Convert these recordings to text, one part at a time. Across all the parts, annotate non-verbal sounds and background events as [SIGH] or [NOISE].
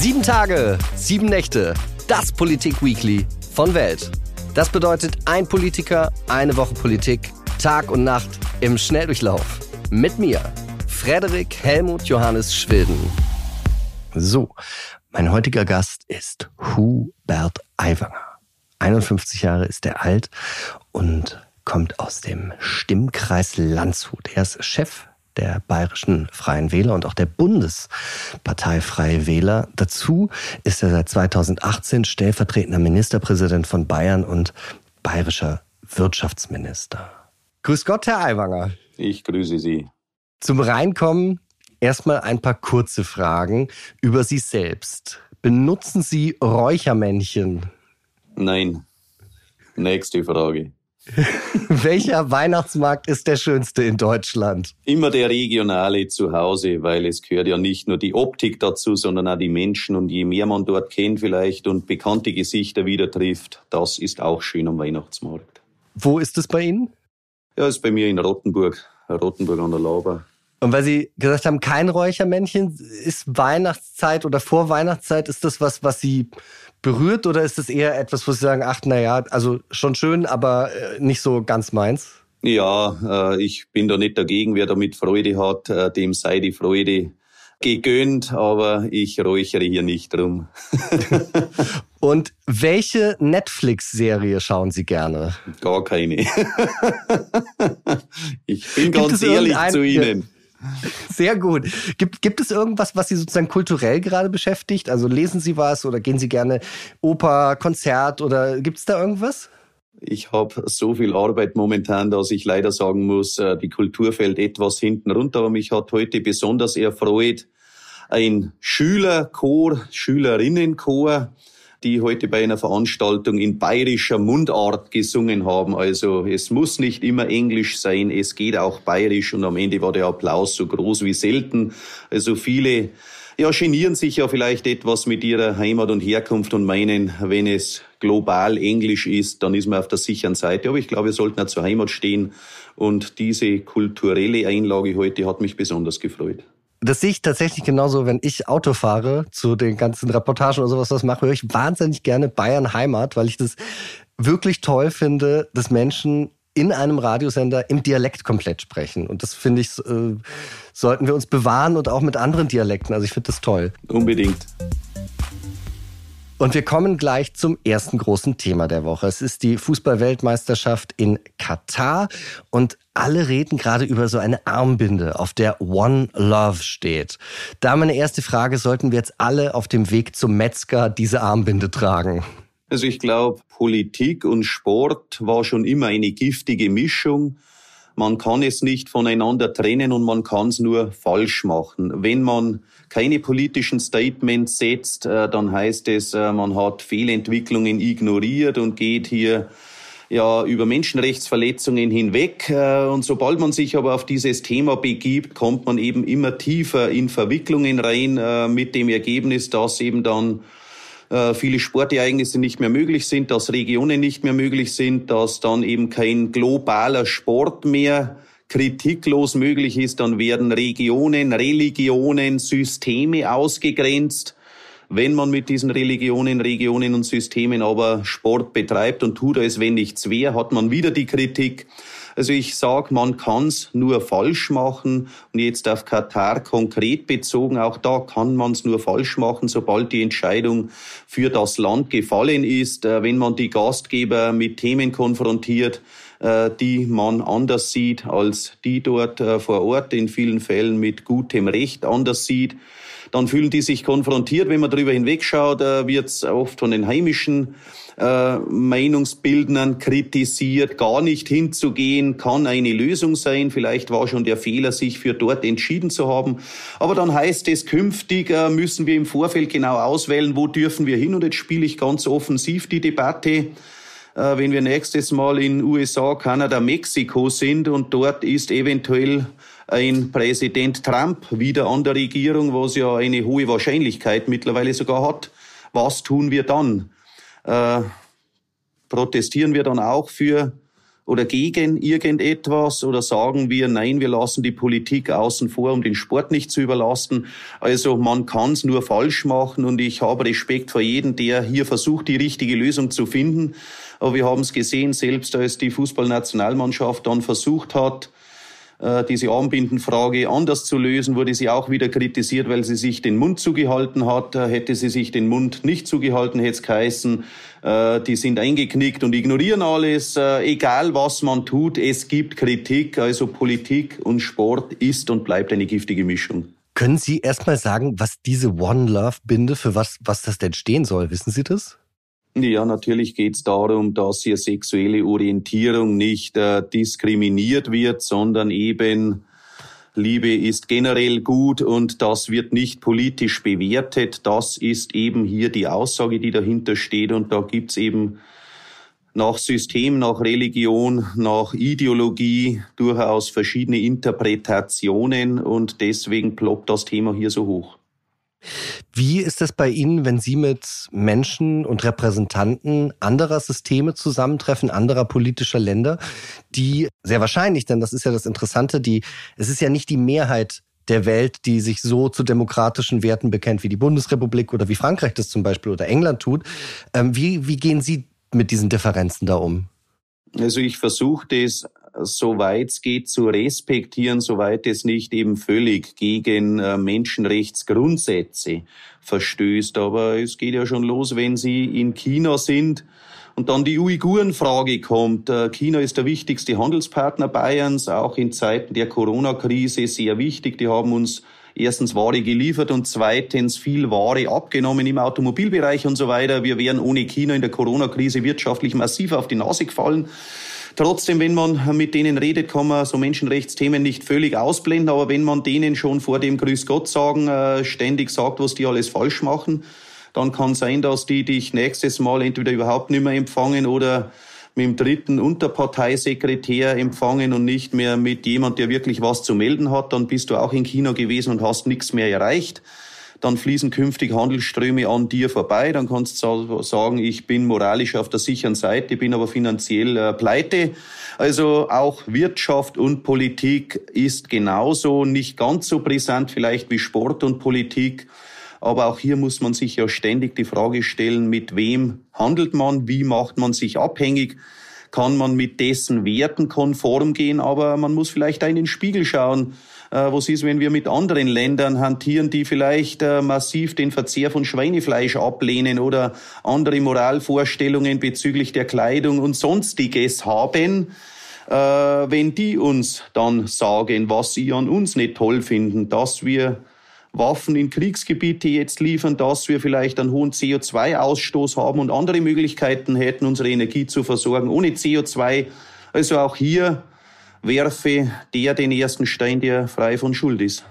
Sieben Tage, sieben Nächte, das Politik-Weekly von Welt. Das bedeutet ein Politiker, eine Woche Politik, Tag und Nacht im Schnelldurchlauf. Mit mir, Frederik Helmut Johannes Schwilden. So, mein heutiger Gast ist Hubert Aiwanger. 51 Jahre ist er alt und kommt aus dem Stimmkreis Landshut. Er ist Chef der Bayerischen Freien Wähler und auch der Bundespartei Freie Wähler. Dazu ist er seit 2018 stellvertretender Ministerpräsident von Bayern und bayerischer Wirtschaftsminister. Grüß Gott, Herr Aiwanger. Ich grüße Sie. Zum Reinkommen erstmal ein paar kurze Fragen über Sie selbst. Benutzen Sie Räuchermännchen? Nein. Nächste Frage. [LAUGHS] Welcher Weihnachtsmarkt ist der schönste in Deutschland? Immer der regionale zu Hause, weil es gehört ja nicht nur die Optik dazu, sondern auch die Menschen. Und je mehr man dort kennt vielleicht und bekannte Gesichter wieder trifft, das ist auch schön am Weihnachtsmarkt. Wo ist es bei Ihnen? Ja, ist bei mir in Rottenburg, Rottenburg an der Lauber. Und weil Sie gesagt haben, kein Räuchermännchen, ist Weihnachtszeit oder vor Weihnachtszeit, ist das was, was Sie berührt oder ist das eher etwas, wo Sie sagen, ach, naja, also schon schön, aber äh, nicht so ganz meins? Ja, äh, ich bin da nicht dagegen. Wer damit Freude hat, äh, dem sei die Freude gegönnt, aber ich räuchere hier nicht drum. [LAUGHS] Und welche Netflix-Serie schauen Sie gerne? Gar keine. [LAUGHS] ich bin Gibt ganz ehrlich zu Ihnen. Sehr gut. Gibt, gibt es irgendwas, was Sie sozusagen kulturell gerade beschäftigt? Also lesen Sie was oder gehen Sie gerne Oper, Konzert oder gibt es da irgendwas? Ich habe so viel Arbeit momentan, dass ich leider sagen muss, äh, die Kultur fällt etwas hinten runter. Aber mich hat heute besonders erfreut ein Schülerchor, Schülerinnenchor, die heute bei einer Veranstaltung in bayerischer Mundart gesungen haben. Also es muss nicht immer Englisch sein, es geht auch bayerisch und am Ende war der Applaus so groß wie selten. Also viele ja, genieren sich ja vielleicht etwas mit ihrer Heimat und Herkunft und meinen, wenn es global Englisch ist, dann ist man auf der sicheren Seite. Aber ich glaube, wir sollten auch zur Heimat stehen. Und diese kulturelle Einlage heute hat mich besonders gefreut. Das sehe ich tatsächlich genauso, wenn ich Auto fahre zu den ganzen Reportagen oder sowas, was mache, höre ich wahnsinnig gerne Bayern Heimat, weil ich das wirklich toll finde, dass Menschen in einem Radiosender im Dialekt komplett sprechen. Und das finde ich, äh, sollten wir uns bewahren und auch mit anderen Dialekten. Also ich finde das toll. Unbedingt. Und wir kommen gleich zum ersten großen Thema der Woche. Es ist die Fußballweltmeisterschaft in Katar und alle reden gerade über so eine Armbinde, auf der One Love steht. Da meine erste Frage, sollten wir jetzt alle auf dem Weg zum Metzger diese Armbinde tragen? Also ich glaube, Politik und Sport war schon immer eine giftige Mischung. Man kann es nicht voneinander trennen und man kann es nur falsch machen. Wenn man keine politischen Statements setzt, äh, dann heißt es, äh, man hat Fehlentwicklungen ignoriert und geht hier ja über Menschenrechtsverletzungen hinweg. Äh, und sobald man sich aber auf dieses Thema begibt, kommt man eben immer tiefer in Verwicklungen rein mit dem Ergebnis, dass eben dann viele Sportereignisse nicht mehr möglich sind, dass Regionen nicht mehr möglich sind, dass dann eben kein globaler Sport mehr kritiklos möglich ist, dann werden Regionen, Religionen, Systeme ausgegrenzt. Wenn man mit diesen Religionen, Regionen und Systemen aber Sport betreibt und tut als wenn nichts wäre, hat man wieder die Kritik. Also ich sage, man kann es nur falsch machen. Und jetzt auf Katar konkret bezogen, auch da kann man es nur falsch machen, sobald die Entscheidung für das Land gefallen ist. Äh, wenn man die Gastgeber mit Themen konfrontiert, die man anders sieht als die dort äh, vor Ort, in vielen Fällen mit gutem Recht anders sieht dann fühlen die sich konfrontiert. Wenn man darüber hinwegschaut, wird es oft von den heimischen äh, Meinungsbildnern kritisiert. Gar nicht hinzugehen kann eine Lösung sein. Vielleicht war schon der Fehler, sich für dort entschieden zu haben. Aber dann heißt es, künftig äh, müssen wir im Vorfeld genau auswählen, wo dürfen wir hin. Und jetzt spiele ich ganz offensiv die Debatte äh, wenn wir nächstes Mal in USA, Kanada, Mexiko sind und dort ist eventuell ein Präsident Trump wieder an der Regierung, was ja eine hohe Wahrscheinlichkeit mittlerweile sogar hat. Was tun wir dann? Äh, protestieren wir dann auch für oder gegen irgendetwas oder sagen wir, nein, wir lassen die Politik außen vor, um den Sport nicht zu überlasten. Also man kann es nur falsch machen und ich habe Respekt vor jedem, der hier versucht, die richtige Lösung zu finden. Aber wir haben es gesehen, selbst als die Fußballnationalmannschaft dann versucht hat, äh, diese Armbindenfrage anders zu lösen, wurde sie auch wieder kritisiert, weil sie sich den Mund zugehalten hat. Äh, hätte sie sich den Mund nicht zugehalten, hätte es geheißen, äh, die sind eingeknickt und ignorieren alles. Egal was man tut, es gibt Kritik. Also Politik und Sport ist und bleibt eine giftige Mischung. Können Sie erstmal sagen, was diese One Love Binde, für was, was das denn stehen soll? Wissen Sie das? Ja, natürlich geht es darum, dass hier sexuelle Orientierung nicht äh, diskriminiert wird, sondern eben Liebe ist generell gut und das wird nicht politisch bewertet. Das ist eben hier die Aussage, die dahinter steht. Und da gibt's eben nach System, nach Religion, nach Ideologie durchaus verschiedene Interpretationen und deswegen ploppt das Thema hier so hoch. Wie ist es bei Ihnen, wenn Sie mit Menschen und Repräsentanten anderer Systeme zusammentreffen, anderer politischer Länder, die sehr wahrscheinlich, denn das ist ja das Interessante, die, es ist ja nicht die Mehrheit der Welt, die sich so zu demokratischen Werten bekennt, wie die Bundesrepublik oder wie Frankreich das zum Beispiel oder England tut. Ähm, wie, wie gehen Sie mit diesen Differenzen da um? Also ich versuche das soweit es geht, zu respektieren, soweit es nicht eben völlig gegen äh, Menschenrechtsgrundsätze verstößt. Aber es geht ja schon los, wenn Sie in China sind und dann die Uigurenfrage kommt. Äh, China ist der wichtigste Handelspartner Bayerns, auch in Zeiten der Corona-Krise sehr wichtig. Die haben uns erstens Ware geliefert und zweitens viel Ware abgenommen im Automobilbereich und so weiter. Wir wären ohne China in der Corona-Krise wirtschaftlich massiv auf die Nase gefallen. Trotzdem, wenn man mit denen redet, kann man so Menschenrechtsthemen nicht völlig ausblenden. Aber wenn man denen schon vor dem Grüß Gott sagen äh, ständig sagt, was die alles falsch machen, dann kann sein, dass die dich nächstes Mal entweder überhaupt nicht mehr empfangen oder mit dem dritten Unterparteisekretär empfangen und nicht mehr mit jemand, der wirklich was zu melden hat. Dann bist du auch in China gewesen und hast nichts mehr erreicht dann fließen künftig Handelsströme an dir vorbei. Dann kannst du sagen, ich bin moralisch auf der sicheren Seite, bin aber finanziell äh, pleite. Also auch Wirtschaft und Politik ist genauso nicht ganz so brisant vielleicht wie Sport und Politik. Aber auch hier muss man sich ja ständig die Frage stellen, mit wem handelt man, wie macht man sich abhängig kann man mit dessen Werten konform gehen, aber man muss vielleicht in den Spiegel schauen. Äh, was ist, wenn wir mit anderen Ländern hantieren, die vielleicht äh, massiv den Verzehr von Schweinefleisch ablehnen oder andere Moralvorstellungen bezüglich der Kleidung und sonstiges haben? Äh, wenn die uns dann sagen, was sie an uns nicht toll finden, dass wir Waffen in Kriegsgebiete jetzt liefern, dass wir vielleicht einen hohen CO2-Ausstoß haben und andere Möglichkeiten hätten, unsere Energie zu versorgen ohne CO2. Also auch hier werfe der den ersten Stein, der frei von Schuld ist.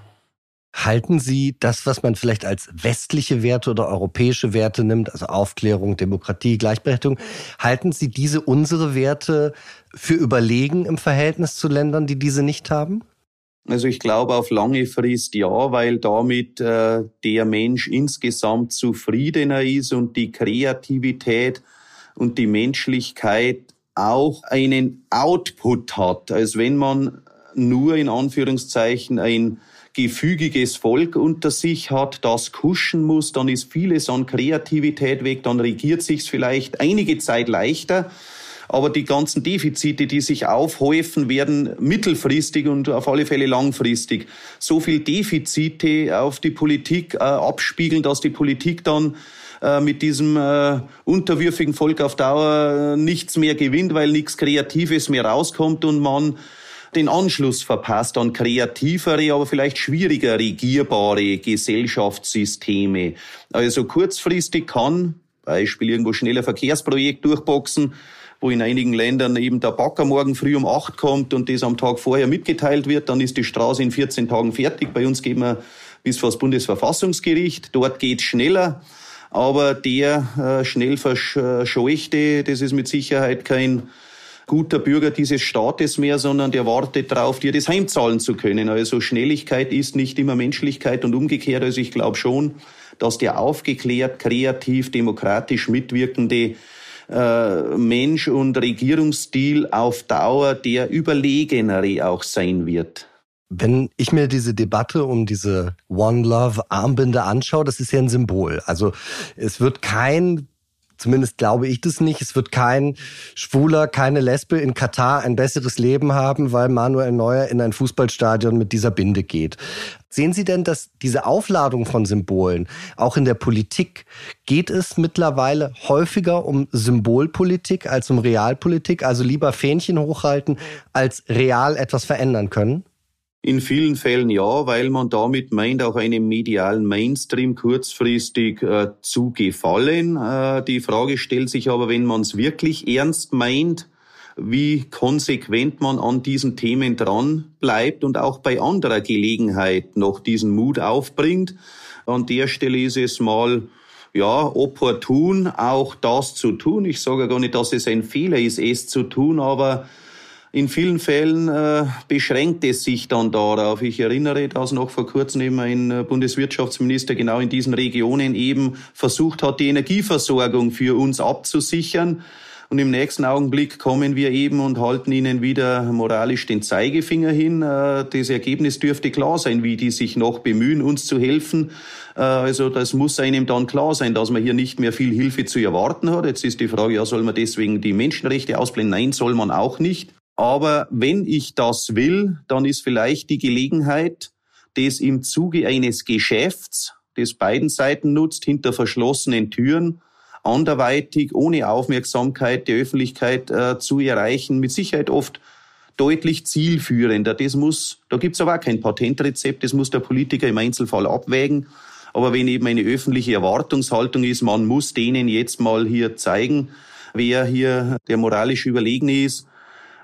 Halten Sie das, was man vielleicht als westliche Werte oder europäische Werte nimmt, also Aufklärung, Demokratie, Gleichberechtigung, halten Sie diese unsere Werte für überlegen im Verhältnis zu Ländern, die diese nicht haben? Also ich glaube auf lange Frist ja, weil damit äh, der Mensch insgesamt zufriedener ist und die Kreativität und die Menschlichkeit auch einen Output hat, als wenn man nur in Anführungszeichen ein gefügiges Volk unter sich hat, das kuschen muss, dann ist vieles an Kreativität weg, dann regiert sich's vielleicht einige Zeit leichter. Aber die ganzen Defizite, die sich aufhäufen, werden mittelfristig und auf alle Fälle langfristig so viel Defizite auf die Politik äh, abspiegeln, dass die Politik dann äh, mit diesem äh, unterwürfigen Volk auf Dauer äh, nichts mehr gewinnt, weil nichts Kreatives mehr rauskommt und man den Anschluss verpasst an kreativere, aber vielleicht schwieriger regierbare Gesellschaftssysteme. Also kurzfristig kann, Beispiel irgendwo schneller Verkehrsprojekt durchboxen, wo in einigen Ländern eben der Backer morgen früh um acht kommt und das am Tag vorher mitgeteilt wird, dann ist die Straße in 14 Tagen fertig. Bei uns gehen wir bis vor das Bundesverfassungsgericht. Dort geht's schneller. Aber der äh, schnell verscheuchte, das ist mit Sicherheit kein guter Bürger dieses Staates mehr, sondern der wartet darauf, dir das heimzahlen zu können. Also Schnelligkeit ist nicht immer Menschlichkeit und umgekehrt. Also ich glaube schon, dass der aufgeklärt, kreativ, demokratisch mitwirkende äh, Mensch und Regierungsstil auf Dauer der überlegenere auch sein wird. Wenn ich mir diese Debatte um diese One Love Armbinde anschaue, das ist ja ein Symbol. Also es wird kein Zumindest glaube ich das nicht. Es wird kein Schwuler, keine Lesbe in Katar ein besseres Leben haben, weil Manuel Neuer in ein Fußballstadion mit dieser Binde geht. Sehen Sie denn, dass diese Aufladung von Symbolen, auch in der Politik, geht es mittlerweile häufiger um Symbolpolitik als um Realpolitik? Also lieber Fähnchen hochhalten, als real etwas verändern können? In vielen Fällen ja, weil man damit meint, auch einem medialen Mainstream kurzfristig äh, zu gefallen. Äh, die Frage stellt sich aber, wenn man es wirklich ernst meint, wie konsequent man an diesen Themen dran bleibt und auch bei anderer Gelegenheit noch diesen Mut aufbringt. An der Stelle ist es mal ja, opportun, auch das zu tun. Ich sage gar nicht, dass es ein Fehler ist, es zu tun, aber in vielen Fällen äh, beschränkt es sich dann darauf. Ich erinnere, dass noch vor kurzem eben ein äh, Bundeswirtschaftsminister genau in diesen Regionen eben versucht hat, die Energieversorgung für uns abzusichern. Und im nächsten Augenblick kommen wir eben und halten ihnen wieder moralisch den Zeigefinger hin. Äh, das Ergebnis dürfte klar sein, wie die sich noch bemühen, uns zu helfen. Äh, also das muss einem dann klar sein, dass man hier nicht mehr viel Hilfe zu erwarten hat. Jetzt ist die Frage, ja, soll man deswegen die Menschenrechte ausblenden? Nein, soll man auch nicht. Aber wenn ich das will, dann ist vielleicht die Gelegenheit, das im Zuge eines Geschäfts, das beiden Seiten nutzt, hinter verschlossenen Türen, anderweitig, ohne Aufmerksamkeit der Öffentlichkeit äh, zu erreichen, mit Sicherheit oft deutlich zielführender. Das muss, da gibt's aber auch kein Patentrezept, das muss der Politiker im Einzelfall abwägen. Aber wenn eben eine öffentliche Erwartungshaltung ist, man muss denen jetzt mal hier zeigen, wer hier der moralisch Überlegene ist,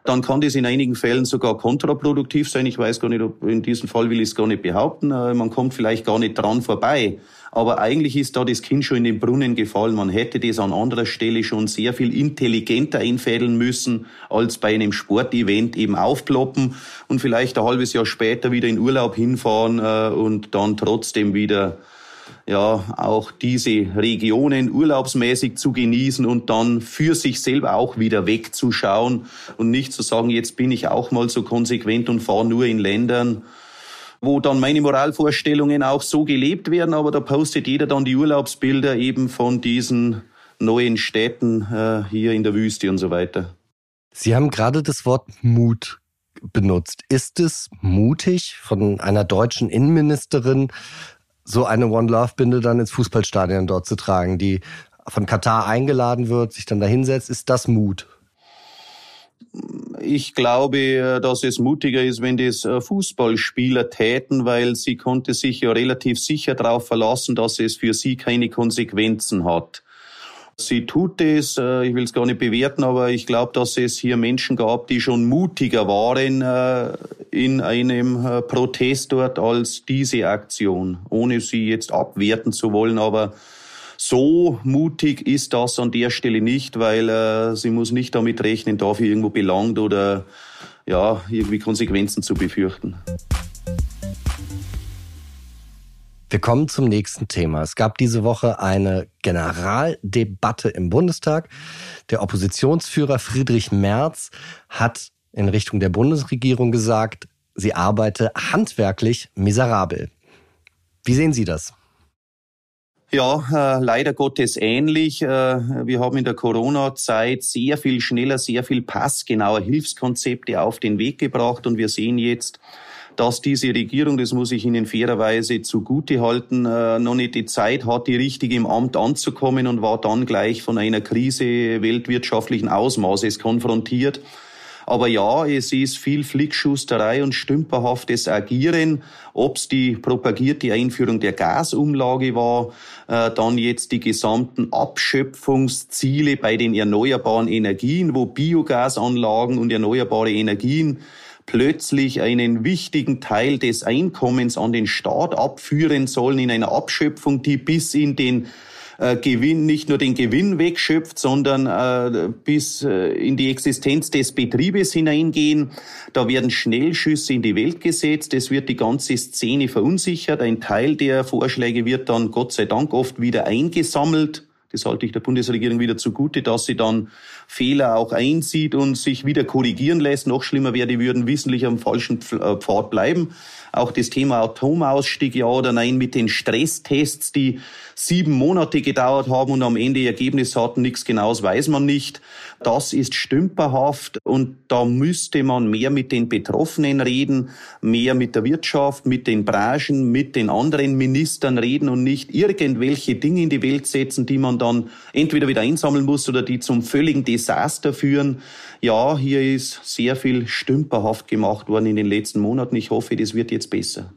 dann kann das in einigen Fällen sogar kontraproduktiv sein. Ich weiß gar nicht, ob in diesem Fall will ich es gar nicht behaupten. Äh, man kommt vielleicht gar nicht dran vorbei. Aber eigentlich ist da das Kind schon in den Brunnen gefallen. Man hätte das an anderer Stelle schon sehr viel intelligenter einfädeln müssen, als bei einem Sportevent eben aufploppen und vielleicht ein halbes Jahr später wieder in Urlaub hinfahren äh, und dann trotzdem wieder ja auch diese Regionen urlaubsmäßig zu genießen und dann für sich selber auch wieder wegzuschauen und nicht zu sagen, jetzt bin ich auch mal so konsequent und fahre nur in Ländern, wo dann meine Moralvorstellungen auch so gelebt werden, aber da postet jeder dann die Urlaubsbilder eben von diesen neuen Städten äh, hier in der Wüste und so weiter. Sie haben gerade das Wort Mut benutzt. Ist es mutig von einer deutschen Innenministerin, so eine One Love Binde dann ins Fußballstadion dort zu tragen, die von Katar eingeladen wird, sich dann da hinsetzt, ist das Mut? Ich glaube, dass es mutiger ist, wenn das äh, Fußballspieler täten, weil sie konnte sich ja relativ sicher darauf verlassen, dass es für sie keine Konsequenzen hat. Sie tut es, äh, ich will es gar nicht bewerten, aber ich glaube, dass es hier Menschen gab, die schon mutiger waren äh, in einem äh, Protest dort als diese Aktion, ohne sie jetzt abwerten zu wollen, aber so mutig ist das an der Stelle nicht, weil sie muss nicht damit rechnen, dafür irgendwo belangt oder ja, irgendwie Konsequenzen zu befürchten. Wir kommen zum nächsten Thema. Es gab diese Woche eine Generaldebatte im Bundestag. Der Oppositionsführer Friedrich Merz hat in Richtung der Bundesregierung gesagt, sie arbeite handwerklich miserabel. Wie sehen Sie das? Ja, äh, leider Gottes ähnlich. Äh, wir haben in der Corona-Zeit sehr viel schneller, sehr viel passgenauer Hilfskonzepte auf den Weg gebracht und wir sehen jetzt, dass diese Regierung, das muss ich Ihnen fairerweise zugute halten, äh, noch nicht die Zeit hat, die richtig im Amt anzukommen und war dann gleich von einer Krise weltwirtschaftlichen Ausmaßes konfrontiert. Aber ja, es ist viel Flickschusterei und stümperhaftes Agieren. Ob es die propagierte Einführung der Gasumlage war, äh, dann jetzt die gesamten Abschöpfungsziele bei den erneuerbaren Energien, wo Biogasanlagen und erneuerbare Energien plötzlich einen wichtigen Teil des Einkommens an den Staat abführen sollen in einer Abschöpfung, die bis in den äh, Gewinn, nicht nur den Gewinn wegschöpft, sondern äh, bis äh, in die Existenz des Betriebes hineingehen. Da werden Schnellschüsse in die Welt gesetzt. Es wird die ganze Szene verunsichert. Ein Teil der Vorschläge wird dann Gott sei Dank oft wieder eingesammelt Das halte ich der Bundesregierung wieder zugute, dass sie dann Fehler auch einsieht und sich wieder korrigieren lässt. Noch schlimmer wäre, die würden wissentlich am falschen äh, Pfad bleiben. Auch das Thema Atomausstieg, ja oder nein, mit den Stresstests, die sieben Monate gedauert haben und am Ende Ergebnis hatten, nichts Genaues weiß man nicht. Das ist stümperhaft und da müsste man mehr mit den Betroffenen reden, mehr mit der Wirtschaft, mit den Branchen, mit den anderen Ministern reden und nicht irgendwelche Dinge in die Welt setzen, die man dann entweder wieder einsammeln muss oder die zum völligen Desaster führen. Ja, hier ist sehr viel stümperhaft gemacht worden in den letzten Monaten. Ich hoffe, das wird jetzt besser.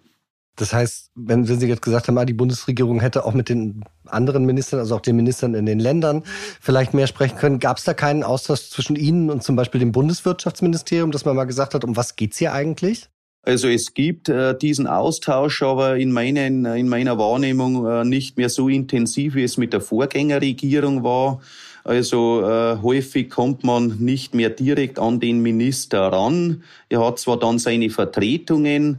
Das heißt, wenn, wenn Sie jetzt gesagt haben, ah, die Bundesregierung hätte auch mit den anderen Ministern, also auch den Ministern in den Ländern vielleicht mehr sprechen können, gab es da keinen Austausch zwischen Ihnen und zum Beispiel dem Bundeswirtschaftsministerium, dass man mal gesagt hat, um was geht's hier eigentlich? Also es gibt äh, diesen Austausch, aber in, meinen, in meiner Wahrnehmung äh, nicht mehr so intensiv, wie es mit der Vorgängerregierung war. Also äh, häufig kommt man nicht mehr direkt an den Minister ran. Er hat zwar dann seine Vertretungen,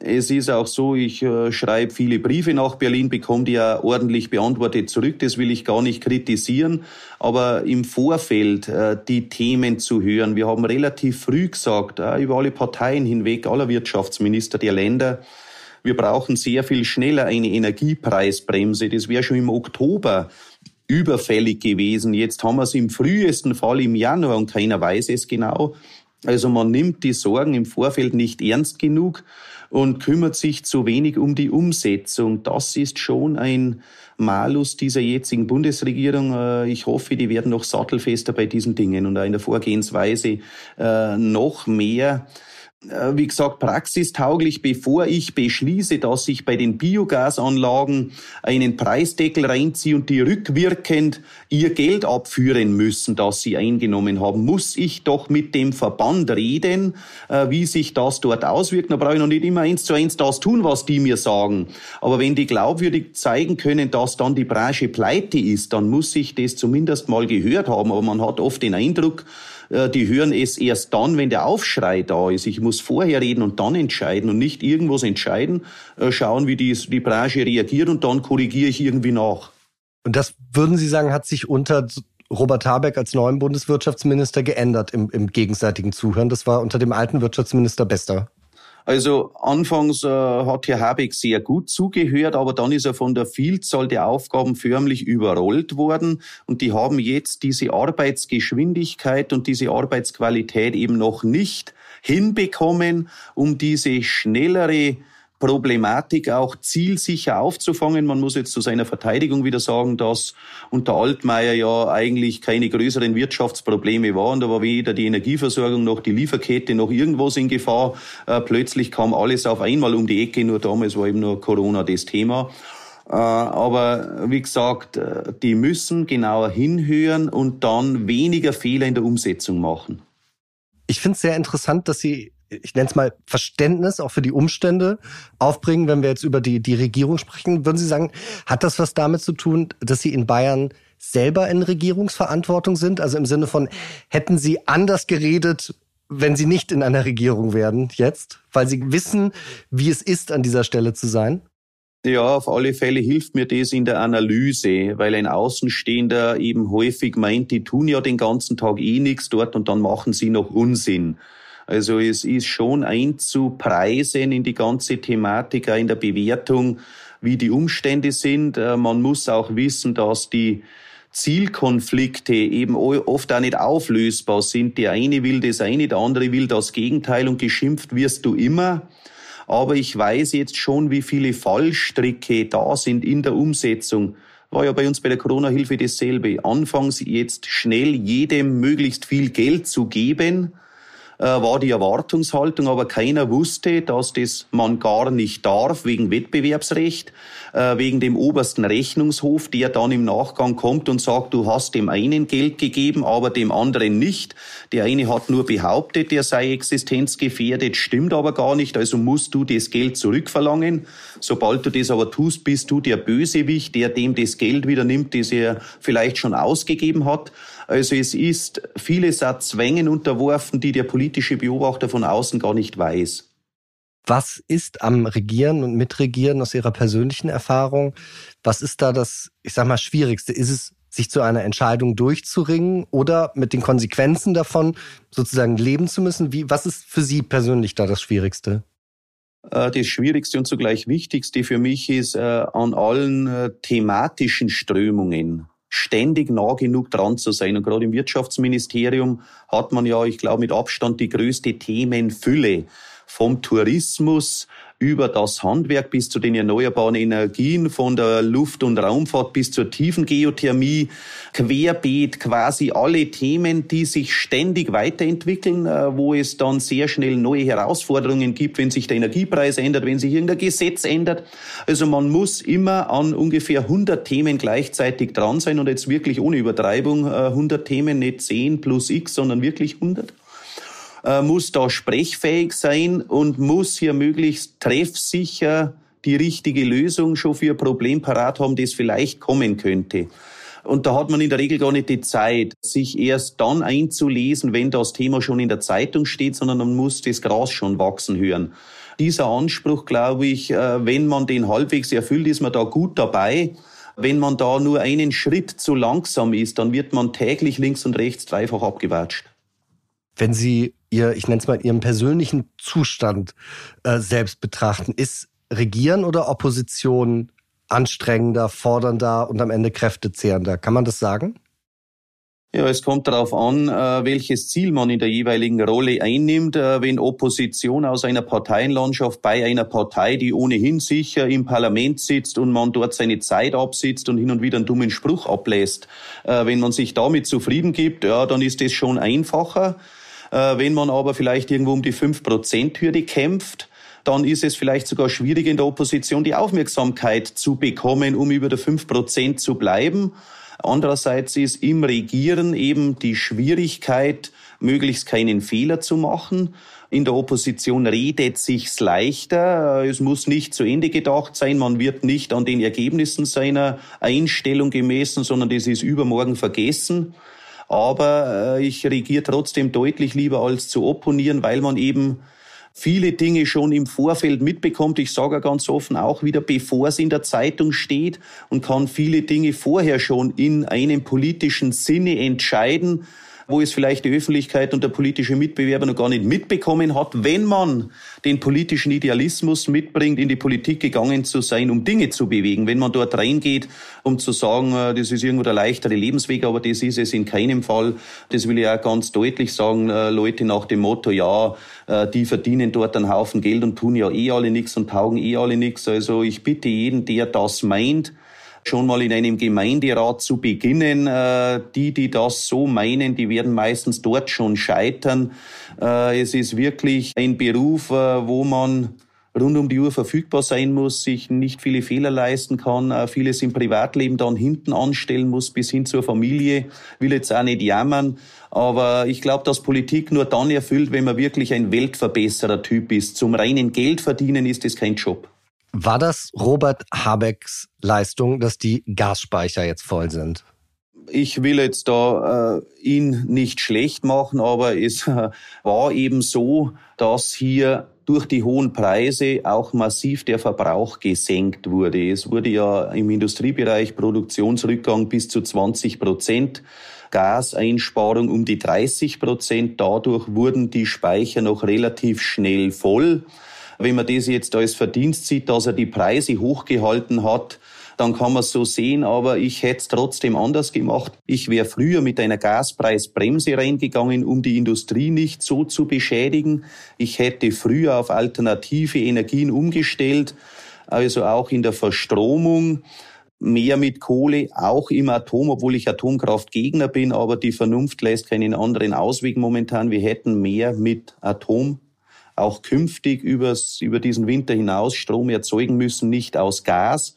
es ist auch so, ich äh, schreibe viele Briefe nach Berlin, bekomme die ja ordentlich beantwortet zurück. Das will ich gar nicht kritisieren. Aber im Vorfeld äh, die Themen zu hören. Wir haben relativ früh gesagt, äh, über alle Parteien hinweg, aller Wirtschaftsminister der Länder, wir brauchen sehr viel schneller eine Energiepreisbremse. Das wäre schon im Oktober überfällig gewesen. Jetzt haben wir es im frühesten Fall im Januar und keiner weiß es genau. Also man nimmt die Sorgen im Vorfeld nicht ernst genug und kümmert sich zu wenig um die Umsetzung. Das ist schon ein Malus dieser jetzigen Bundesregierung. Äh, ich hoffe, die werden noch sattelfester bei diesen Dingen und in der Vorgehensweise äh, noch mehr wie gesagt, praxistauglich, bevor ich beschließe, dass ich bei den Biogasanlagen einen Preisdeckel reinziehe und die rückwirkend ihr Geld abführen müssen, das sie eingenommen haben, muss ich doch mit dem Verband reden, äh, wie sich das dort auswirkt. Da brauche ich noch nicht immer eins zu eins das tun, was die mir sagen. Aber wenn die glaubwürdig zeigen können, dass dann die Branche pleite ist, dann muss ich das zumindest mal gehört haben. Aber man hat oft den Eindruck, äh, die hören es erst dann, wenn der Aufschrei da ist. Ich muss vorher reden und dann entscheiden und nicht irgendwas entscheiden, äh, schauen, wie die, die Branche reagiert und dann korrigiere ich irgendwie nach. Und das würden Sie sagen, hat sich unter Robert Habeck als neuen Bundeswirtschaftsminister geändert im, im gegenseitigen Zuhören. Das war unter dem alten Wirtschaftsminister Bester. Also anfangs äh, hat Herr Habeck sehr gut zugehört, aber dann ist er von der Vielzahl der Aufgaben förmlich überrollt worden. Und die haben jetzt diese Arbeitsgeschwindigkeit und diese Arbeitsqualität eben noch nicht hinbekommen, um diese schnellere Problematik auch zielsicher aufzufangen. Man muss jetzt zu seiner Verteidigung wieder sagen, dass unter Altmaier ja eigentlich keine größeren Wirtschaftsprobleme waren. Da war weder die Energieversorgung noch die Lieferkette noch irgendwas in Gefahr. Äh, plötzlich kam alles auf einmal um die Ecke. Nur damals war eben nur Corona das Thema. Äh, aber wie gesagt, äh, die müssen genauer hinhören und dann weniger Fehler in der Umsetzung machen. Ich finde es sehr interessant, dass Sie ich nenne es mal Verständnis auch für die Umstände aufbringen, wenn wir jetzt über die, die Regierung sprechen. Würden Sie sagen, hat das was damit zu tun, dass Sie in Bayern selber in Regierungsverantwortung sind? Also im Sinne von, hätten Sie anders geredet, wenn Sie nicht in einer Regierung werden jetzt, weil Sie wissen, wie es ist, an dieser Stelle zu sein? Ja, auf alle Fälle hilft mir das in der Analyse, weil ein Außenstehender eben häufig meint, die tun ja den ganzen Tag eh nichts dort und dann machen sie noch Unsinn. Also es ist schon einzupreisen in die ganze Thematik, auch in der Bewertung, wie die Umstände sind. Äh, man muss auch wissen, dass die Zielkonflikte eben oft auch nicht auflösbar sind. Der eine will das eine, der andere will das Gegenteil und geschimpft wirst du immer. Aber ich weiß jetzt schon, wie viele Fallstricke da sind in der Umsetzung. War ja bei uns bei der Corona-Hilfe dasselbe. Anfangs jetzt schnell jedem möglichst viel Geld zu geben war die Erwartungshaltung, aber keiner wusste, dass das man gar nicht darf wegen Wettbewerbsrecht, äh, wegen dem obersten Rechnungshof, der dann im Nachgang kommt und sagt, du hast dem einen Geld gegeben, aber dem anderen nicht. Der eine hat nur behauptet, der sei existenzgefährdet, stimmt aber gar nicht, also musst du das Geld zurückverlangen. Sobald du das aber tust, bist du der Bösewicht, der dem das Geld wieder nimmt, das er vielleicht schon ausgegeben hat. Also es ist vieles auch Zwängen unterworfen, die der politische Beobachter von außen gar nicht weiß. Was ist am Regieren und Mitregieren aus Ihrer persönlichen Erfahrung? Was ist da das, ich sag mal, Schwierigste? Ist es sich zu einer Entscheidung durchzuringen oder mit den Konsequenzen davon sozusagen leben zu müssen? Wie, was ist für Sie persönlich da das Schwierigste? Äh, das Schwierigste und zugleich Wichtigste für mich ist, äh, an allen äh, thematischen Strömungen ständig nah genug dran zu sein. Und gerade im Wirtschaftsministerium hat man ja, ich glaube, mit Abstand die größte Themenfülle vom Tourismus über das Handwerk bis zu den erneuerbaren Energien, von der Luft- und Raumfahrt bis zur tiefen Geothermie, querbeet quasi alle Themen, die sich ständig weiterentwickeln, äh, wo es dann sehr schnell neue Herausforderungen gibt, wenn sich der Energiepreis ändert, wenn sich irgendein Gesetz ändert. Also man muss immer an ungefähr 100 Themen gleichzeitig dran sein und jetzt wirklich ohne Übertreibung 100 äh, Themen, nicht 10 plus x, sondern wirklich 100 äh, muss da sprechfähig sein und muss hier möglichst treffsicher die richtige Lösung schon für ein Problem parat haben, das vielleicht kommen könnte. Und da hat man in der Regel gar nicht die Zeit, sich erst dann einzulesen, wenn das Thema schon in der Zeitung steht, sondern man muss das Gras schon wachsen hören. Dieser Anspruch, glaube ich, äh, wenn man den halbwegs erfüllt, ist man da gut dabei. Wenn man da nur einen Schritt zu langsam ist, dann wird man täglich links und rechts dreifach abgewatscht. Wenn Sie ihr, ich nenne es mal, ihren persönlichen Zustand äh, selbst betrachten. Ist Regieren oder Opposition anstrengender, fordernder und am Ende kräftezehrender? Kann man das sagen? Ja, es kommt darauf an, äh, welches Ziel man in der jeweiligen Rolle einnimmt. Äh, wenn Opposition aus einer Parteienlandschaft bei einer Partei, die ohnehin sicher im Parlament sitzt und man dort seine Zeit absitzt und hin und wieder einen dummen Spruch ablässt, äh, wenn man sich damit zufrieden gibt, ja, dann ist es schon einfacher. Äh, wenn man aber vielleicht irgendwo um die 5-Prozent-Hürde kämpft, dann ist es vielleicht sogar schwierig in der Opposition die Aufmerksamkeit zu bekommen, um über der 5 Prozent zu bleiben. Andererseits ist im Regieren eben die Schwierigkeit, möglichst keinen Fehler zu machen. In der Opposition redet sich's leichter. Es muss nicht zu Ende gedacht sein. Man wird nicht an den Ergebnissen seiner Einstellung gemessen, sondern das ist übermorgen vergessen. Aber äh, ich regiere trotzdem deutlich lieber als zu opponieren, weil man eben viele Dinge schon im Vorfeld mitbekommt. Ich sage ganz offen auch wieder, bevor es in der Zeitung steht und kann viele Dinge vorher schon in einem politischen Sinne entscheiden wo es vielleicht die Öffentlichkeit und der politische Mitbewerber noch gar nicht mitbekommen hat, wenn man den politischen Idealismus mitbringt, in die Politik gegangen zu sein, um Dinge zu bewegen. Wenn man dort reingeht, um zu sagen, äh, das ist irgendwo der leichtere Lebensweg, aber das ist es in keinem Fall. Das will ich auch ganz deutlich sagen, äh, Leute nach dem Motto, ja, äh, die verdienen dort einen Haufen Geld und tun ja eh alle nichts und taugen eh alle nichts. Also ich bitte jeden, der das meint, schon mal in einem Gemeinderat zu beginnen. Äh, die, die das so meinen, die werden meistens dort schon scheitern. Äh, es ist wirklich ein Beruf, äh, wo man rund um die Uhr verfügbar sein muss, sich nicht viele Fehler leisten kann, vieles im Privatleben dann hinten anstellen muss, bis hin zur Familie. Will jetzt auch nicht jammern, aber ich glaube, dass Politik nur dann erfüllt, wenn man wirklich ein Weltverbesserer Typ ist. Zum reinen Geld verdienen ist es kein Job. War das Robert Habecks Leistung, dass die Gasspeicher jetzt voll sind? Ich will jetzt da äh, ihn nicht schlecht machen, aber es [LAUGHS] war eben so, dass hier durch die hohen Preise auch massiv der Verbrauch gesenkt wurde. Es wurde ja im Industriebereich Produktionsrückgang bis zu 20 Prozent. Gaseinsparung um die 30 Prozent. Dadurch wurden die Speicher noch relativ schnell voll. Wenn man das jetzt als Verdienst sieht, dass er die Preise hochgehalten hat, dann kann man es so sehen, aber ich hätte es trotzdem anders gemacht. Ich wäre früher mit einer Gaspreisbremse reingegangen, um die Industrie nicht so zu beschädigen. Ich hätte früher auf alternative Energien umgestellt, also auch in der Verstromung mehr mit Kohle, auch im Atom, obwohl ich Atomkraftgegner bin, aber die Vernunft lässt keinen anderen Ausweg momentan. Wir hätten mehr mit Atom auch künftig übers, über diesen Winter hinaus Strom erzeugen müssen, nicht aus Gas.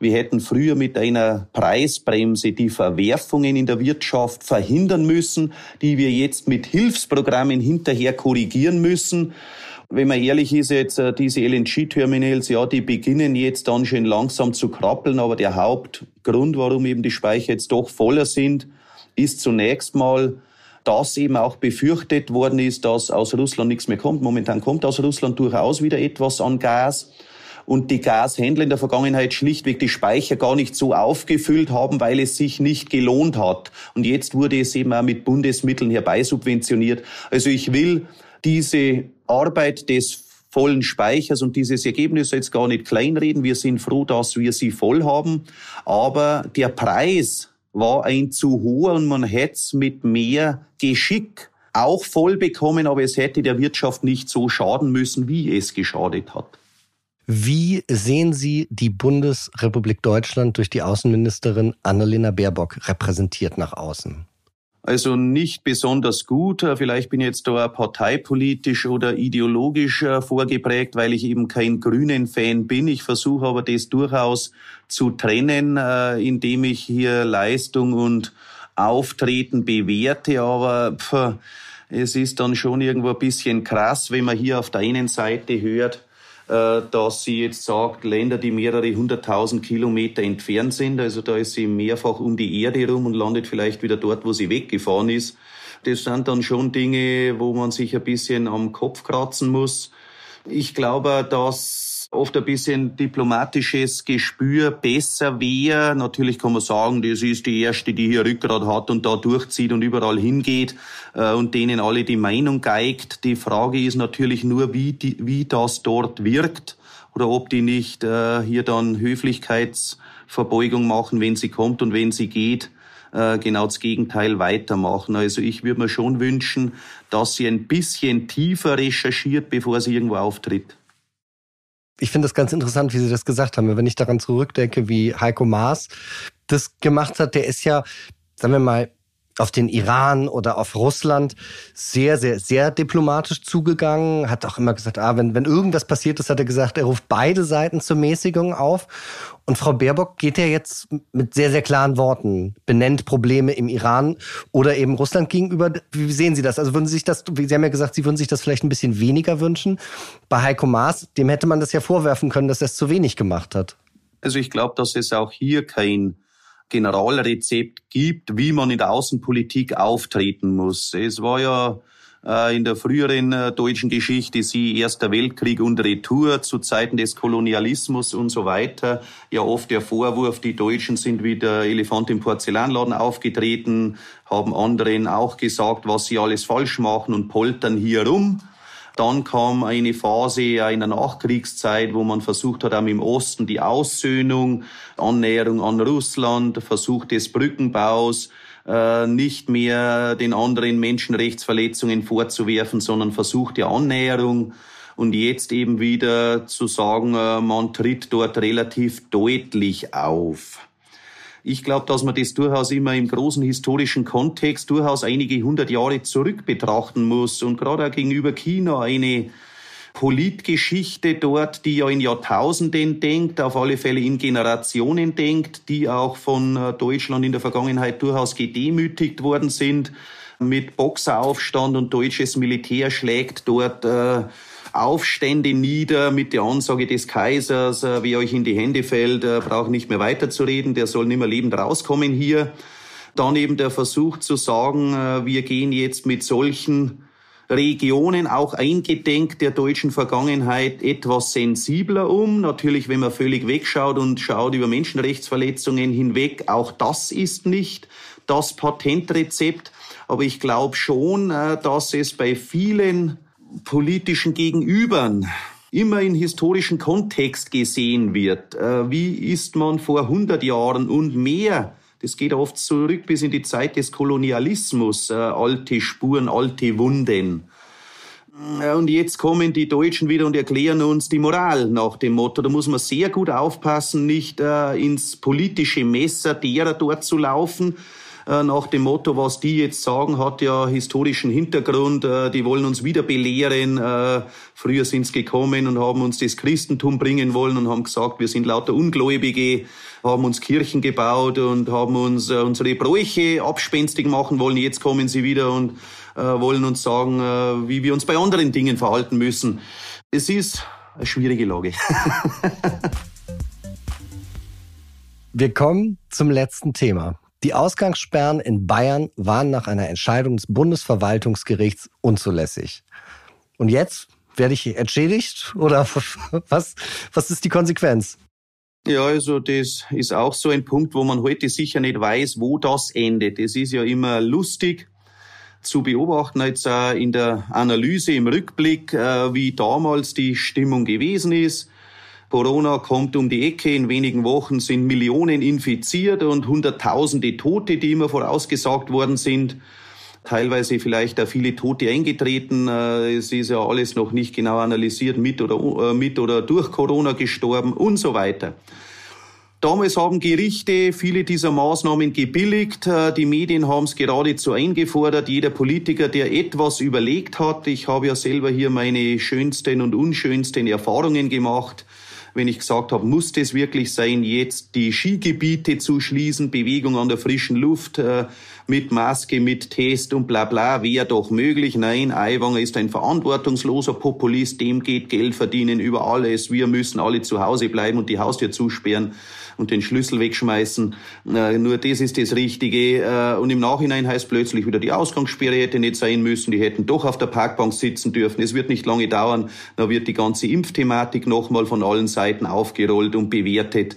Wir hätten früher mit einer Preisbremse die Verwerfungen in der Wirtschaft verhindern müssen, die wir jetzt mit Hilfsprogrammen hinterher korrigieren müssen. Wenn man ehrlich ist, jetzt äh, diese LNG-Terminals, ja, die beginnen jetzt dann schon langsam zu krabbeln, aber der Hauptgrund, warum eben die Speicher jetzt doch voller sind, ist zunächst mal dass eben auch befürchtet worden ist, dass aus Russland nichts mehr kommt. Momentan kommt aus Russland durchaus wieder etwas an Gas. und die Gashändler in der Vergangenheit schlichtweg die Speicher gar nicht so aufgefüllt haben, weil es sich nicht gelohnt hat. Und jetzt wurde es eben auch mit Bundesmitteln herbeisubventioniert. Also ich will diese Arbeit des vollen Speichers und dieses Ergebnis jetzt gar nicht kleinreden. Wir sind froh, dass wir sie voll haben. Aber der Preis war ein zu hoher und man hätte es mit mehr Geschick auch voll bekommen, aber es hätte der Wirtschaft nicht so schaden müssen, wie es geschadet hat. Wie sehen Sie die Bundesrepublik Deutschland durch die Außenministerin Annalena Baerbock repräsentiert nach außen? Also nicht besonders gut. Vielleicht bin ich jetzt da parteipolitisch oder ideologisch äh, vorgeprägt, weil ich eben kein Grünen-Fan bin. Ich versuche aber das durchaus zu trennen, äh, indem ich hier Leistung und Auftreten bewerte. Aber pff, es ist dann schon irgendwo ein bisschen krass, wenn man hier auf der einen Seite hört, dass sie jetzt sagt, Länder, die mehrere hunderttausend Kilometer entfernt sind, also da ist sie mehrfach um die Erde rum und landet vielleicht wieder dort, wo sie weggefahren ist. Das sind dann schon Dinge, wo man sich ein bisschen am Kopf kratzen muss. Ich glaube, dass oft ein bisschen diplomatisches Gespür besser wäre. Natürlich kann man sagen, das ist die erste, die hier Rückgrat hat und da durchzieht und überall hingeht äh, und denen alle die Meinung geigt. Die Frage ist natürlich nur, wie, die, wie das dort wirkt oder ob die nicht äh, hier dann Höflichkeitsverbeugung machen, wenn sie kommt und wenn sie geht äh, genau das Gegenteil weitermachen. Also ich würde mir schon wünschen, dass sie ein bisschen tiefer recherchiert, bevor sie irgendwo auftritt ich finde das ganz interessant, wie Sie das gesagt haben. Wenn ich daran zurückdenke, wie Heiko Maas das gemacht hat, der ist ja, sagen wir mal, auf den Iran oder auf Russland sehr, sehr, sehr diplomatisch zugegangen. Hat auch immer gesagt, ah, wenn, wenn irgendwas passiert ist, hat er gesagt, er ruft beide Seiten zur Mäßigung auf. Und Frau Baerbock geht ja jetzt mit sehr, sehr klaren Worten, benennt Probleme im Iran oder eben Russland gegenüber. Wie sehen Sie das? Also würden Sie sich das, Sie haben ja gesagt, Sie würden sich das vielleicht ein bisschen weniger wünschen. Bei Heiko Maas, dem hätte man das ja vorwerfen können, dass er es zu wenig gemacht hat. Also ich glaube, dass es auch hier kein Generalrezept gibt, wie man in der Außenpolitik auftreten muss. Es war ja äh, in der früheren äh, deutschen Geschichte, sie Erster Weltkrieg und Retour zu Zeiten des Kolonialismus und so weiter, ja oft der Vorwurf, die Deutschen sind wie der Elefant im Porzellanladen aufgetreten, haben anderen auch gesagt, was sie alles falsch machen und poltern hier rum. Dann kam eine Phase in der Nachkriegszeit, wo man versucht hat, auch im Osten die Aussöhnung, Annäherung an Russland, Versuch des Brückenbaus, äh, nicht mehr den anderen Menschenrechtsverletzungen vorzuwerfen, sondern Versuch der Annäherung. Und jetzt eben wieder zu sagen, äh, man tritt dort relativ deutlich auf. Ich glaube, dass man das durchaus immer im großen historischen Kontext durchaus einige hundert Jahre zurück betrachten muss. Und gerade auch gegenüber China eine Politgeschichte dort, die ja in Jahrtausenden denkt, auf alle Fälle in Generationen denkt, die auch von äh, Deutschland in der Vergangenheit durchaus gedemütigt worden sind. Mit Boxeraufstand und deutsches Militär schlägt dort äh, Aufstände nieder mit der Ansage des Kaisers, äh, wer euch in die Hände fällt, äh, braucht nicht mehr weiterzureden, der soll nicht mehr lebend rauskommen hier. Dann eben der Versuch zu sagen, äh, wir gehen jetzt mit solchen Regionen auch eingedenk der deutschen Vergangenheit etwas sensibler um. Natürlich, wenn man völlig wegschaut und schaut über Menschenrechtsverletzungen hinweg, auch das ist nicht das Patentrezept. Aber ich glaube schon, dass es bei vielen politischen Gegenübern immer in historischen Kontext gesehen wird. Äh, wie ist man vor 100 Jahren und mehr das geht oft zurück bis in die Zeit des Kolonialismus, äh, alte Spuren, alte Wunden. Äh, und jetzt kommen die Deutschen wieder und erklären uns die Moral nach dem Motto. Da muss man sehr gut aufpassen, nicht ins politische Messer derer dort zu laufen, nach dem Motto, was die jetzt sagen, hat ja historischen Hintergrund. Äh, die wollen uns wieder belehren. Äh, früher sind sie gekommen und haben uns das Christentum bringen wollen und haben gesagt, wir sind lauter Ungläubige, haben uns Kirchen gebaut und haben uns unsere Bräuche abspenstig machen wollen. Jetzt kommen sie wieder und wollen uns sagen, wie wir uns bei anderen Dingen verhalten müssen. Es ist eine schwierige Lage. [LAUGHS] Wir kommen zum letzten Thema. Die Ausgangssperren in Bayern waren nach einer Entscheidung des Bundesverwaltungsgerichts unzulässig. Und jetzt Werde ich entschädigt oder [LAUGHS] was, was ist die Konsequenz? Ja, also das ist auch so ein Punkt, wo man heute sicher nicht weiß, wo das endet. Es ist ja immer lustig zu beobachten, jetzt in der Analyse im Rückblick, äh, wie damals die Stimmung gewesen ist. Corona kommt um die Ecke, in wenigen Wochen sind Millionen infiziert und Hunderttausende Tote, die immer vorausgesagt worden sind teilweise vielleicht auch viele Tote eingetreten. Äh, es ist ja alles noch nicht genau analysiert, mit oder, äh, mit oder durch Corona gestorben und so weiter. Damals haben Gerichte viele dieser Maßnahmen gebilligt. Äh, die Medien haben es geradezu eingefordert. Jeder Politiker, der etwas überlegt hat, ich habe ja selber hier meine schönsten und unschönsten Erfahrungen gemacht, wenn ich gesagt habe, muss das wirklich sein, jetzt die Skigebiete zu schließen, Bewegung an der frischen Luft, mit Maske, mit Test und bla bla, wäre doch möglich. Nein, Aiwanger ist ein verantwortungsloser Populist, dem geht Geld verdienen über alles. Wir müssen alle zu Hause bleiben und die Haustür zusperren und den Schlüssel wegschmeißen. Äh, nur das ist das Richtige. Äh, und im Nachhinein heißt plötzlich wieder, die Ausgangssperre hätte nicht sein müssen, die hätten doch auf der Parkbank sitzen dürfen. Es wird nicht lange dauern, da wird die ganze Impfthematik nochmal von allen Seiten aufgerollt und bewertet.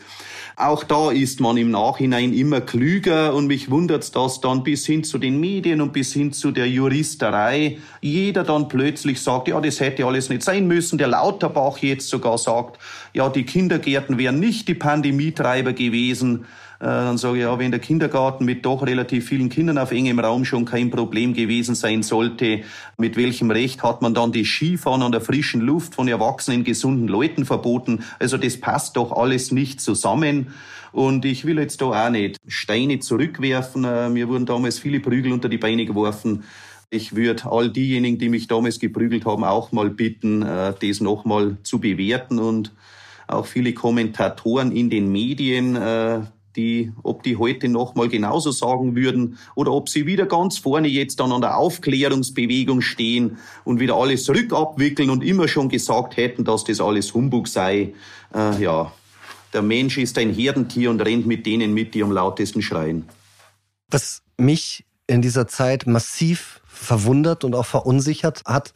Auch da ist man im Nachhinein immer klüger und mich wundert dass dann bis hin zu den Medien und bis hin zu der Juristerei jeder dann plötzlich sagt, ja, das hätte alles nicht sein müssen. Der Lauterbach jetzt sogar sagt, ja, die Kindergärten wären nicht die Pandemietreiber gewesen. Äh, dann sage ich, ja, wenn der Kindergarten mit doch relativ vielen Kindern auf engem Raum schon kein Problem gewesen sein sollte, mit welchem Recht hat man dann die Skifahren an der frischen Luft von erwachsenen, gesunden Leuten verboten? Also das passt doch alles nicht zusammen. Und ich will jetzt da auch nicht Steine zurückwerfen. Äh, mir wurden damals viele Prügel unter die Beine geworfen. Ich würde all diejenigen, die mich damals geprügelt haben, auch mal bitten, äh, das nochmal zu bewerten und auch viele Kommentatoren in den Medien, die, ob die heute noch mal genauso sagen würden oder ob sie wieder ganz vorne jetzt dann an der Aufklärungsbewegung stehen und wieder alles rückabwickeln und immer schon gesagt hätten, dass das alles Humbug sei. Äh, ja, der Mensch ist ein Herdentier und rennt mit denen mit, die am lautesten schreien. Was mich in dieser Zeit massiv verwundert und auch verunsichert hat,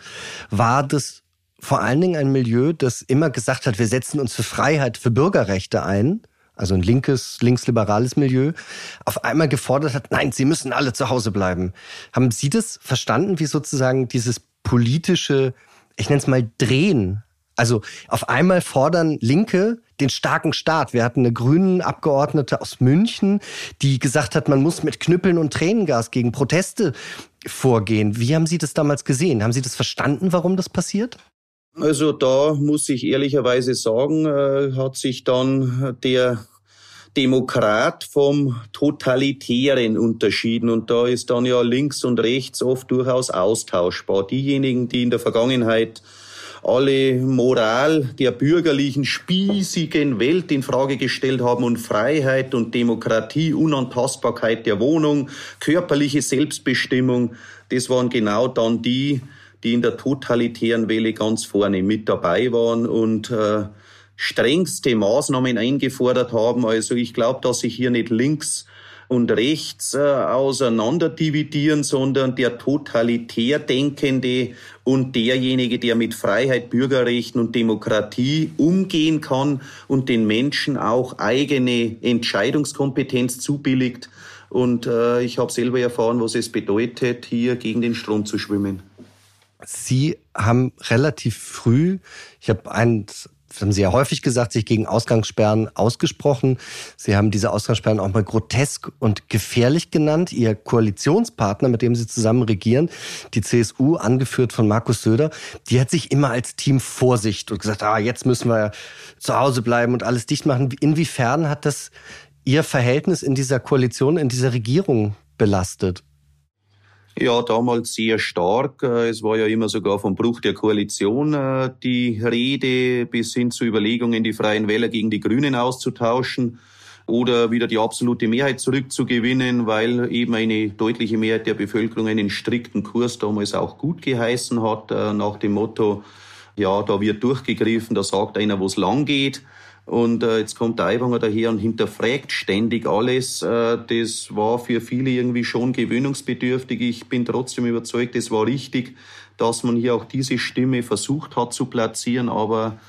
war das vor allen Dingen ein Milieu, das immer gesagt hat, wir setzen uns für Freiheit, für Bürgerrechte ein also ein linkes, linksliberales Milieu, auf einmal gefordert hat, nein, Sie müssen alle zu Hause bleiben. Haben Sie das verstanden, wie sozusagen dieses politische, ich nenne es mal Drehen? Also auf einmal fordern Linke den starken Staat. Wir hatten eine grünen Abgeordnete aus München, die gesagt hat, man muss mit Knüppeln und Tränengas gegen Proteste vorgehen. Wie haben Sie das damals gesehen? Haben Sie das verstanden, warum das passiert? Also da muss ich ehrlicherweise sagen, äh, hat sich dann der Demokrat vom Totalitären unterschieden. Und da ist dann ja links und rechts oft durchaus austauschbar. Diejenigen, die in der Vergangenheit alle Moral der bürgerlichen, spießigen Welt in Frage gestellt haben und Freiheit und Demokratie, Unantastbarkeit der Wohnung, körperliche Selbstbestimmung, das waren genau dann die, die in der totalitären Welle ganz vorne mit dabei waren und äh, strengste Maßnahmen eingefordert haben. Also ich glaube, dass sich hier nicht links und rechts äh, auseinander dividieren, sondern der totalitär Denkende und derjenige, der mit Freiheit, Bürgerrechten und Demokratie umgehen kann und den Menschen auch eigene Entscheidungskompetenz zubilligt. Und äh, ich habe selber erfahren, was es bedeutet, hier gegen den Strom zu schwimmen. Sie haben relativ früh, ich habe ein, das haben Sie ja häufig gesagt, sich gegen Ausgangssperren ausgesprochen. Sie haben diese Ausgangssperren auch mal grotesk und gefährlich genannt. Ihr Koalitionspartner, mit dem Sie zusammen regieren, die CSU, angeführt von Markus Söder, die hat sich immer als Team Vorsicht und gesagt, ah, jetzt müssen wir zu Hause bleiben und alles dicht machen. Inwiefern hat das Ihr Verhältnis in dieser Koalition, in dieser Regierung belastet? Ja, damals sehr stark. Äh, es war ja immer sogar vom Bruch der Koalition äh, die Rede bis hin zu Überlegungen, die Freien Wähler gegen die Grünen auszutauschen oder wieder die absolute Mehrheit zurückzugewinnen, weil eben eine deutliche Mehrheit der Bevölkerung einen strikten Kurs damals auch gut geheißen hat, äh, nach dem Motto, ja, da wird durchgegriffen, da sagt einer, wo es lang geht. Und äh, jetzt kommt der Aiwanger daher und hinterfragt ständig alles. Äh, das war für viele irgendwie schon gewöhnungsbedürftig. Ich bin trotzdem überzeugt, es war richtig, dass man hier auch diese Stimme versucht hat zu platzieren, aber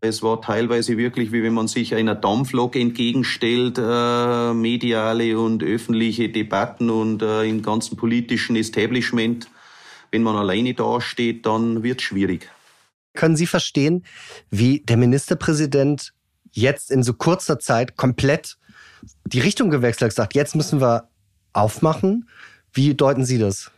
es war teilweise wirklich, wie wenn man sich einer Dampflok entgegenstellt, äh, mediale und öffentliche Debatten und äh, im ganzen politischen Establishment. Wenn man alleine dasteht, dann wird es schwierig. Können Sie verstehen, wie der Ministerpräsident jetzt in so kurzer Zeit komplett die Richtung gewechselt hat, gesagt, jetzt müssen wir aufmachen? Wie deuten Sie das?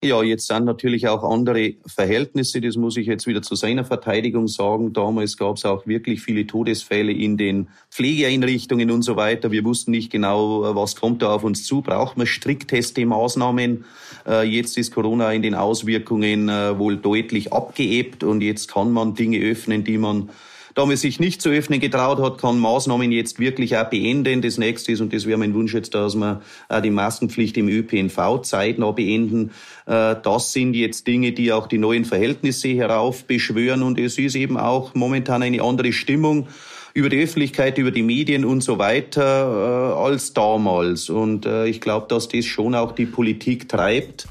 Ja, jetzt sind natürlich auch andere Verhältnisse. Das muss ich jetzt wieder zu seiner Verteidigung sagen. Damals gab es auch wirklich viele Todesfälle in den Pflegeeinrichtungen und so weiter. Wir wussten nicht genau, was kommt da auf uns zu. Braucht man striktteste Maßnahmen? Äh, jetzt ist Corona in den Auswirkungen äh, wohl deutlich abgeebbt und jetzt kann man Dinge öffnen, die man da man sich nicht zu öffnen getraut hat, kann Maßnahmen jetzt wirklich auch beenden. Das nächste ist, und das wäre mein Wunsch jetzt, dass wir die Maskenpflicht im ÖPNV zeitnah beenden. Äh, das sind jetzt Dinge, die auch die neuen Verhältnisse heraufbeschwören. Und es ist eben auch momentan eine andere Stimmung über die Öffentlichkeit, über die Medien und so weiter äh, als damals. Und äh, ich glaube, dass das schon auch die Politik treibt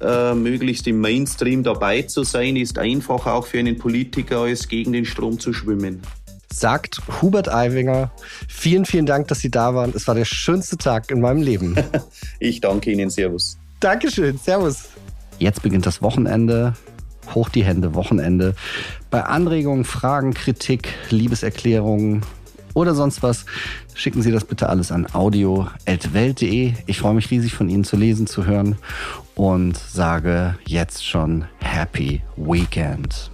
äh, möglichst im Mainstream dabei zu sein, ist einfach auch für einen Politiker, als gegen den Strom zu schwimmen. Sagt Hubert Aiwinger. Vielen, vielen Dank, dass Sie da waren. Es war der schönste Tag in meinem Leben. [LAUGHS] ich danke Ihnen. Servus. Dankeschön. Servus. Jetzt beginnt das Wochenende. Hoch die Hände, Wochenende. Bei Anregungen, Fragen, Kritik, Liebeserklärungen oder sonst was, schicken Sie das bitte alles an audio.welt.de. Ich freue mich riesig von Ihnen zu lesen, zu hören und sage jetzt schon Happy Weekend.